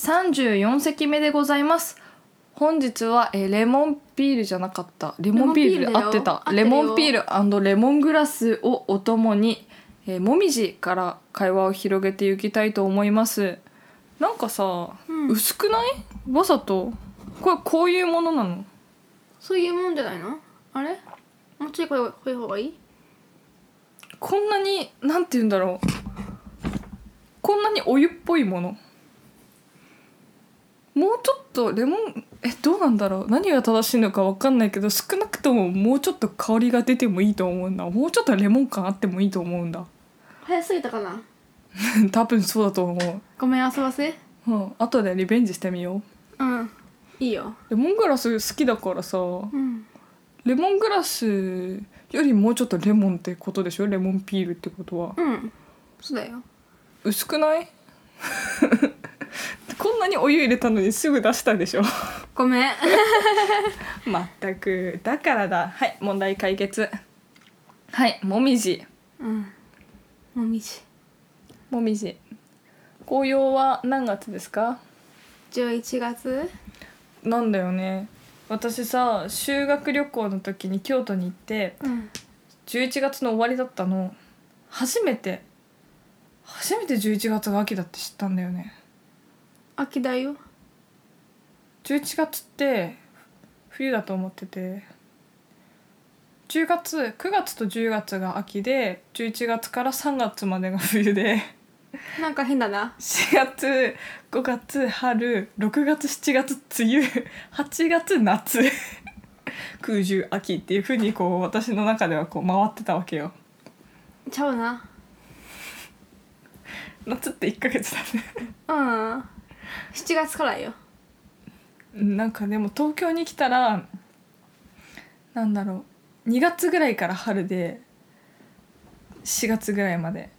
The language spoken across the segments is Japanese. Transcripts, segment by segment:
34席目でございます。本日は、えーレモンピールじゃなかった。レモンピーレモンピールだよ。合ってた。合ってるよ。レモンピールレモングラスをお供に、えーもみじから会話を広げていきたいと思います。なんかさ、うん。薄くない？わざと？これこういうものなの？そういうもんじゃないの？あれ？もうちょいこれこういう方がいい？こんなになんて言うんだろう。こんなにお湯っぽいもの？もうちょっとレモンえどうなんだろう？何が正しいのか分かんないけど少なくとももうちょっと香りが出てもいいと思うんだ。もうちょっとレモン感あってもいいと思うんだ。早すぎたかな？多分そうだと思ごめん遊ばせ。う、うん、後でリベンジしてみよう。ん。いいよ。うレモングラス好きだからさ。うん。レモングラスよりもうちょっとレモンってことでしょ？レモンピールってことは。うん。そうだよ。薄くない？なにお湯入れたのにすぐ出したでしょ？ごめん。まったく。だからだ。はい問題解決。はいもみじ。うん。もみじ。もみじ。紅葉は何月ですか？11月なんだよね。私さ修学旅行の時に京都に行ってうん。11月の終わりだったの。初めて。初めて11月が秋だって知ったんだよね秋だよ。11月って冬だと思ってて。10月9月と10月が秋で11月から3月までが冬で。なんか変だな。4月5月春6月7月梅雨8月夏。空中秋っていうふうにこう私の中ではこう回ってたわけよ。ちゃうな。夏って1ヶ月だね。うん7月からよ。なんかでも東京に来たらなんだろう2月ぐらいから春で4月ぐらいまで。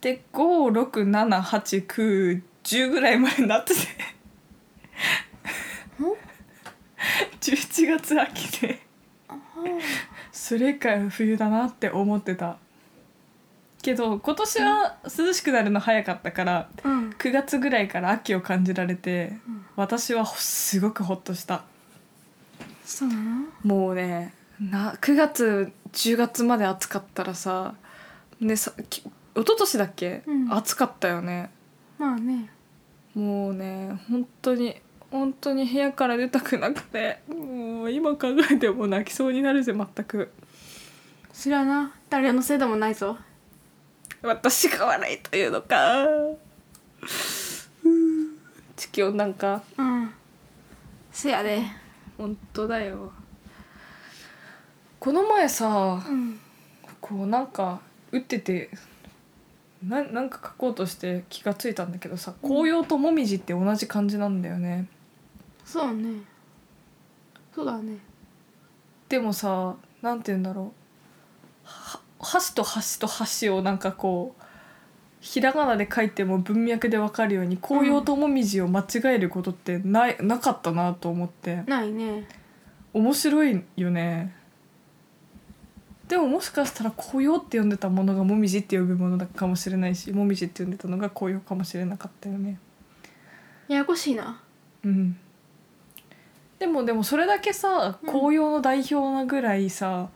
で56789110ぐらいまで夏で11月秋で。それか冬だなって思ってたけど今年は涼しくなるの早かったからうん。9月ぐらいから秋を感じられて、私はすごくホッとした。そうなの？もうねな9月10月まで暑かったらさねさき一昨年だっけ、うん。暑かったよね。まあね。もうね本当に本当に部屋から出たくなくてもう今考えても泣きそうになるぜ全く。それはな。誰のせいでもないぞ私が悪いというのか。う。ん地球温暖化。うん。せやで。本当だよ。この前さうん。こうなんか打っててななんか書こうとして気がついたんだけどさ紅葉ともみじって同じ感じなんだよね。そうね。そうだね。でもさなんて言うんだろう。は箸と箸と箸をなんかこうひらがなで書いても文脈でわかるように紅葉ともみじを間違えることってないなかったなと思って。ないね。面白いよね。でももしかしたら紅葉って呼んでたものがもみじって呼ぶものだかもしれないしもみじって呼んでたのが紅葉かもしれなかったよね。ややこしいな。うん。でもでもそれだけさうん。紅葉の代表なぐらいさ、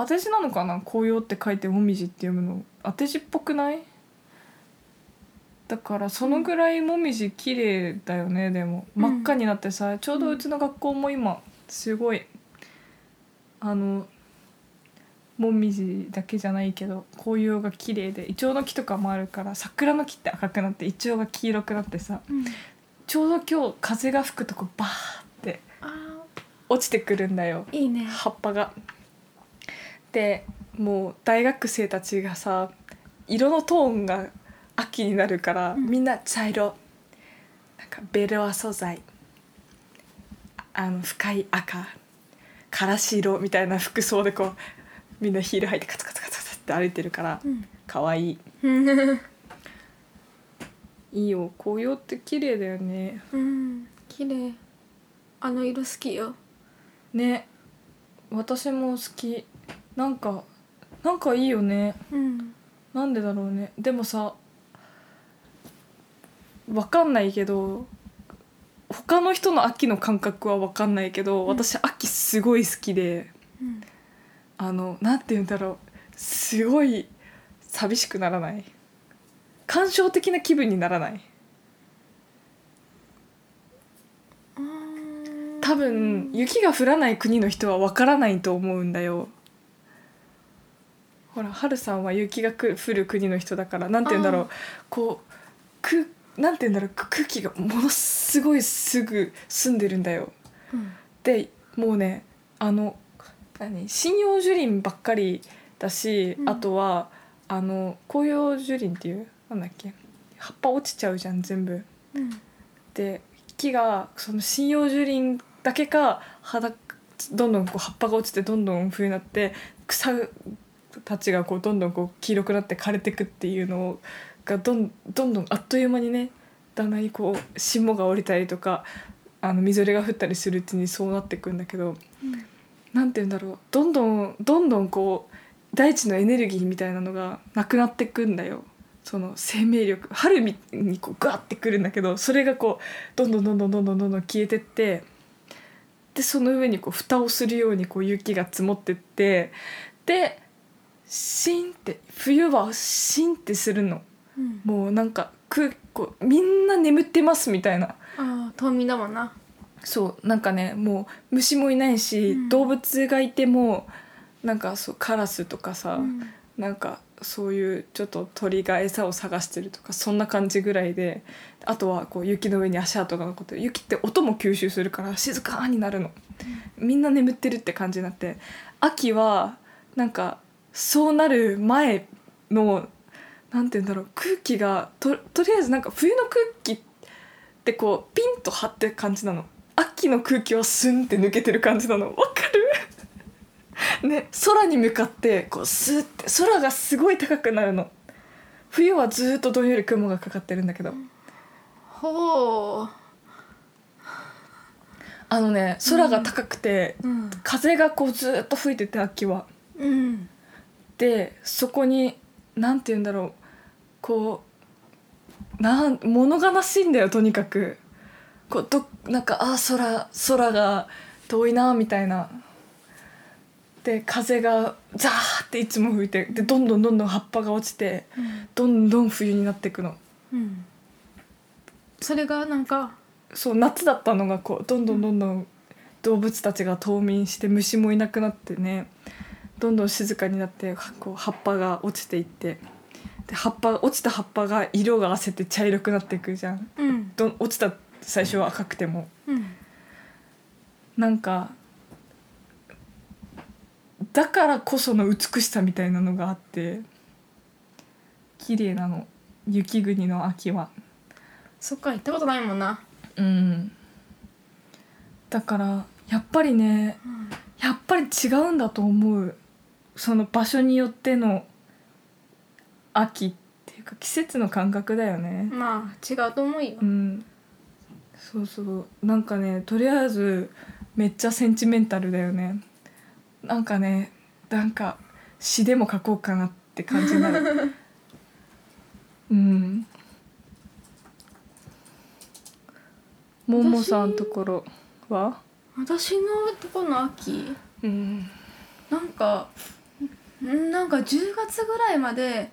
当て字なのかな？紅葉って書いてもみじって読むの。当て字っぽくない？だからそのぐらいもみじ綺麗だよねでも。うん真っ赤になってさちょうどうちの学校も今すごいあのもみじだけじゃないけど紅葉が綺麗でイチョウの木とかもあるから桜の木って赤くなってイチョウが黄色くなってさうん。ちょうど今日風が吹くとこバーってあ落ちてくるんだよ。ーいいね。葉っぱが。でもう大学生たちがさ色のトーンが秋になるから、うん。みんな茶色。なんかベロア素材。あの深い赤。からし色みたいな服装でこうみんなヒール履いてカツカツカツカツって歩いてるからうん。可愛いうん いいよ。紅葉って綺麗だよね。うん。綺麗。あの色好きよ。ね。私も好きなんかなんかいいよね。うん。なんでだろうね。でもさわかんないけど他の人の秋の感覚はわかんないけど、うん。私秋すごい好きでうん。あのなんて言うんだろう。すごい寂しくならない。感傷的な気分にならない。多分雪が降らない国の人はわからないと思うんだよほらハルさんは雪がく降る国の人だからなんて言うんだろう。あこうくなんて言うんだろう。く空気がものすごいすぐ澄んでるんだよ。うん。でもうねあの何針葉樹林ばっかりだし、うん。あとはあの紅葉樹林っていうなんだっけ葉っぱ落ちちゃうじゃん全部。うん。で木がその針葉樹林だけか肌どんどんこう葉っぱが落ちてどんどん冬になって草たちがこうどんどんこう黄色くなって枯れてくっていうのがどんどんどんあっという間にねだんだんにこう霜が降りたりとかあのみぞれが降ったりするうちにそうなってくんだけどうんなんて言うんだろう。どんどんどんどんこう大地のエネルギーみたいなのがなくなってくんだよ。その生命力春みにこうガーってくるんだけどそれがこうどんどんどんどんどんどんどんどん消えてってでその上にこう蓋をするようにこう雪が積もってってでシンって冬はシンってするの。うん。もうなんかくこうみんな眠ってますみたいな。ああ冬眠だもんな。そうなんかねもう虫もいないし、うん。動物がいてもなんかそうカラスとかさ、うん。なんかそういうちょっと鳥が餌を探してるとかそんな感じぐらいであとはこう雪の上に足跡が残ってる雪って音も吸収するから静かになるの。みんな眠ってるって感じになって秋はなんかそうなる前のなんて言うんだろう空気がととりあえずなんか冬の空気ってこうピンと張ってる感じなの。秋の空気はスンって抜けてる感じなの。わかる？ね空に向かってこうスーって空がすごい高くなるの。冬はずーっとどんより雲がかかってるんだけど。ほう。あのね空が高くて、うん。風がこうずーっと吹いてて秋は。うんでそこになんて言うんだろうこうなん物悲しいんだよとにかく。こうどなんかあー空空が遠いなみたいな。で風がザーっていつも吹いてでどんどんどんどん葉っぱが落ちてどんどん冬になっていくの。うん。それがなんかそう夏だったのがこうどんどんどんどん。動物たちが冬眠して虫もいなくなってねどんどん静かになってこう葉っぱが落ちていってで葉っぱ落ちた葉っぱが色があせて茶色くなっていくじゃん。うん。ど落ちた最初は赤くても。うん。なんかだからこその美しさみたいなのがあって綺麗なの。雪国の秋は。そっか行ったことないもんな。うん。だからやっぱりねうん。やっぱり違うんだと思うその場所によっての秋っていうか季節の感覚だよね。まあ違うと思うよ。うん。そうそう。なんかねとりあえずめっちゃセンチメンタルだよね。なんかねなんか詩でも書こうかなって感じになる。うん。ももさんところは？私？のとこの秋？うん。なんかんなんか10月ぐらいまで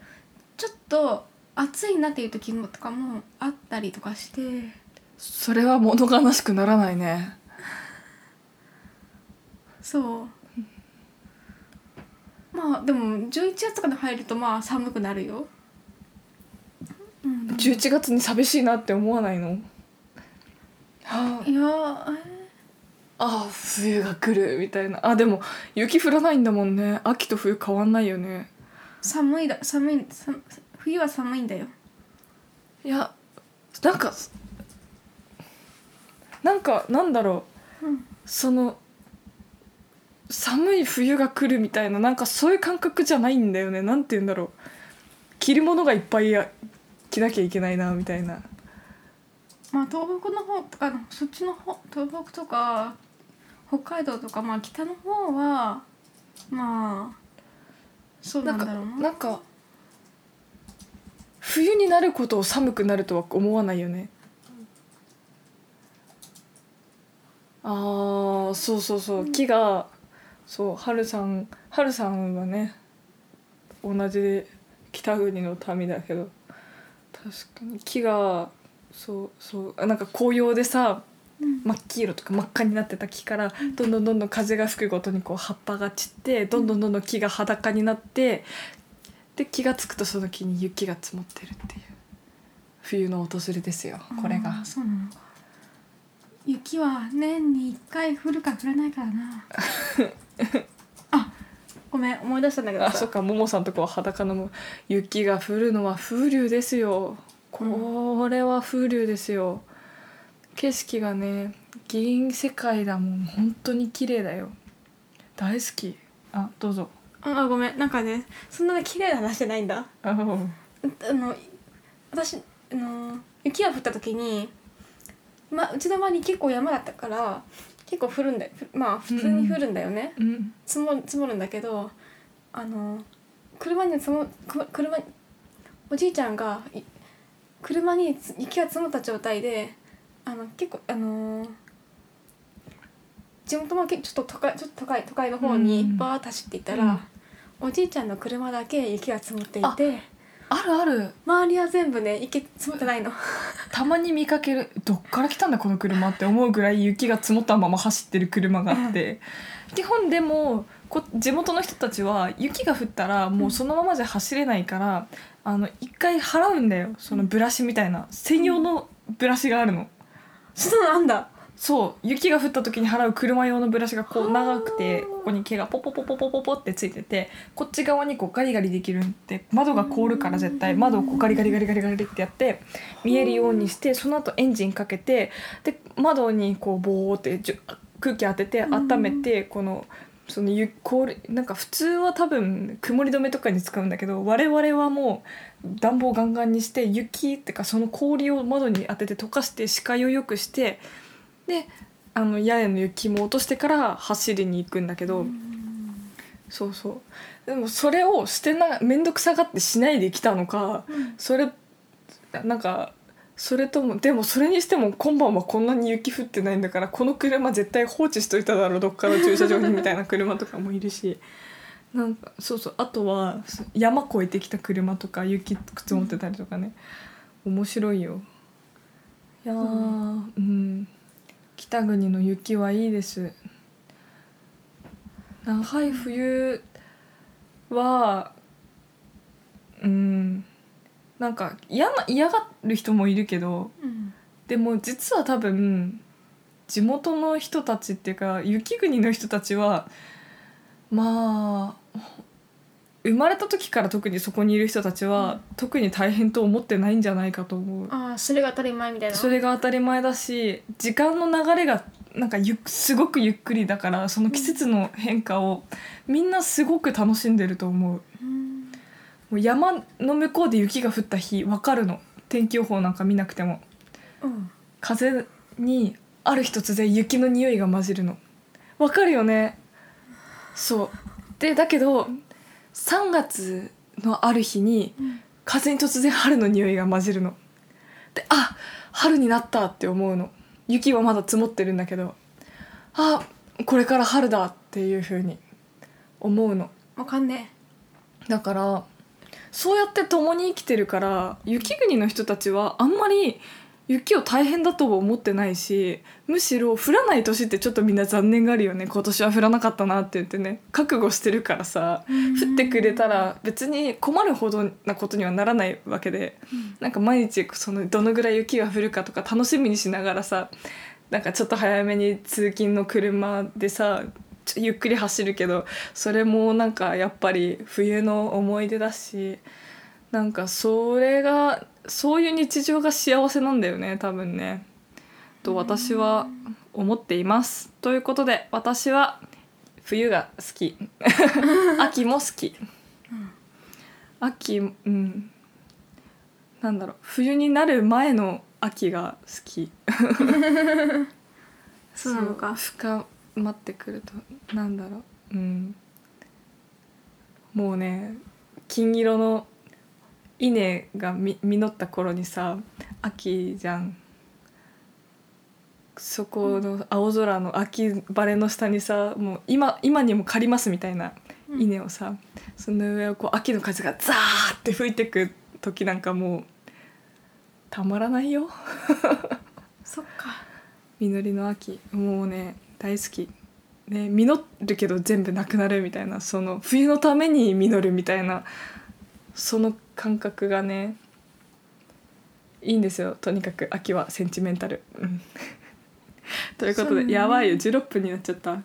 ちょっと暑いなっていう時もとかもあったりとかして。それは物悲しくならないね。そう。まあでも11月とかに入るとまあ寒くなるよ、うん、11月に寂しいなって思わないの？あいやーえあ冬が来るみたいな。あでも雪降らないんだもんね。秋と冬変わんないよね。寒いだ寒い寒冬は寒いんだよ。いやなんかなんかなんだろう。うん。その寒い冬が来るみたいななんかそういう感覚じゃないんだよね。なんて言うんだろう。着るものがいっぱいや着なきゃいけないなみたいな。まあ東北の方とかそっちの方東北とか北海道とかまあ北の方はまあそうなんんだろうな。なんか冬になることを寒くなるとは思わないよね。あーそうそうそう。木がそう春さん春さんはね同じ北国の民だけど確かに木がそうそうあなんか紅葉でさうん真っ黄色とか真っ赤になってた木からどんどんどんどん風が吹くごとにこう葉っぱが散ってどんどんどんどん木が裸になってで気が付くとその木に雪が積もってるっていう冬の訪れですよこれあがーそうなの。か雪は年に1回降るか降らないからな。あごめん思い出したんだけどあそっかももさんとこは裸のも雪が降るのは風流ですよ。これは風流ですよ景色がね銀世界だもん。本当に綺麗だよ。大好き。あどうぞ。ああごめん。なんかねそんな綺麗な話じゃないんだ。ああの私あの雪が降った時に、ま、うちの周り結構山だったから結構降るんだまあ普通に降るんだよね、うん。積も積もるんだけどあの車に積もく車におじいちゃんがい車につ雪が積もった状態であの結構あの地元もけちょっと都会ちょっと都会都会の方にうんバーッと走っていったら、うん。おじいちゃんの車だけ雪が積もっていてあるある。周りは全部ね雪積もってないの。たまに見かける。どっから来たんだこの車って思うぐらい雪が積もったまま走ってる車があって。基本でもこ地元の人たちは雪が降ったらもうそのままじゃ走れないからあの一回払うんだよ。そのブラシみたいな。専用のブラシがあるの。そうなんだ。そう雪が降った時に払う車用のブラシがこうはあ長くてここに毛がポポポポポポポってついててこっち側にこうガリガリできるんで窓が凍るから絶対窓をこうガリガリガリガリガリってやって見えるようにしてその後エンジンかけてで窓にこうボーってじゅ空気当てて温めてこのそのゆ氷なんか普通は多分曇り止めとかに使うんだけど我々はもう暖房ガンガンにして雪ってかその氷を窓に当てて溶かして視界を良くしてであの屋根の雪も落としてから走りに行くんだけど、そうそう。でもそれをしてな面倒くさがってしないで来たのかそれなんかそれともでもそれにしても今晩はこんなに雪降ってないんだからこの車絶対放置しといただろうどっかの駐車場にみたいな車とかもいるし。なんかそうそうあとはそ山越えてきた車とか雪積もってたりとかね。面白いよ。いやー。うん。北国の雪はいいです。長い冬はうんなんか嫌な嫌がる人もいるけどうん。でも実は多分地元の人たちっていうか雪国の人たちはまあ生まれた時から特にそこにいる人たちは、特に大変と思ってないんじゃないかと思う。ああそれが当たり前みたいな。それが当たり前だし時間の流れがなんかゆっすごくゆっくりだからその季節の変化をみんなすごく楽しんでると思う。うんもう山の向こうで雪が降った日わかるの。天気予報なんか見なくても。うん風にある日突然雪の匂いが混じるの。わかるよね。そう。でだけど3月のある日にうん風に突然春の匂いが混じるの。であ春になったって思うの。雪はまだ積もってるんだけど。あこれから春だっていう風に思うの。わかんねだからそうやって共に生きてるから雪国の人たちはあんまり雪を大変だとは思ってないしむしろ降らない年ってちょっとみんな残念があるよね。今年は降らなかったなって言ってね。覚悟してるからさ降ってくれたら別に困るほどなことにはならないわけでなんか毎日そのどのぐらい雪が降るかとか楽しみにしながらさなんかちょっと早めに通勤の車でさちょ ゆっくり走るけどそれもなんかやっぱり冬の思い出だしなんかそれがそういう日常が幸せなんだよね多分ね。と私は思っています。ということで私は冬が好き。秋も好き、秋うん。なんだろう。冬になる前の秋が好き。そうなのか。深まってくるとなんだろう。うん。もうね金色の稲がみ実った頃にさ秋じゃん。そこの青空の秋晴れの下にさもう今今にも借りますみたいな稲をさ、その上をこう秋の風がザーって吹いてく時なんかもうたまらないよ。そっか。実りの秋。もうね大好き、ね、実るけど全部なくなるみたいなその冬のために実るみたいなその感覚がねいいんですよ。とにかく秋はセンチメンタル。うん。ということで、ね。やばいよ。16分になっちゃった。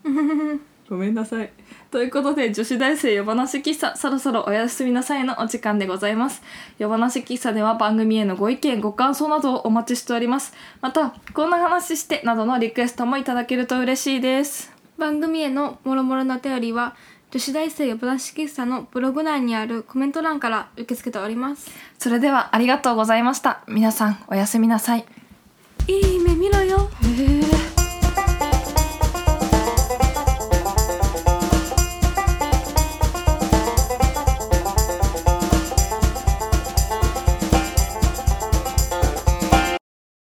ごめんなさい。ということで女子大生夜話喫茶そろそろおやすみなさいのお時間でございます。夜話喫茶では番組へのご意見ご感想などをお待ちしております。またこんな話してなどのリクエストもいただけると嬉しいです。番組へのもろもろのお便りは女子大生夜話喫茶のブログ内にあるコメント欄から受け付けておりますそれではありがとうございました。皆さんおやすみなさい。いい夢見ろよ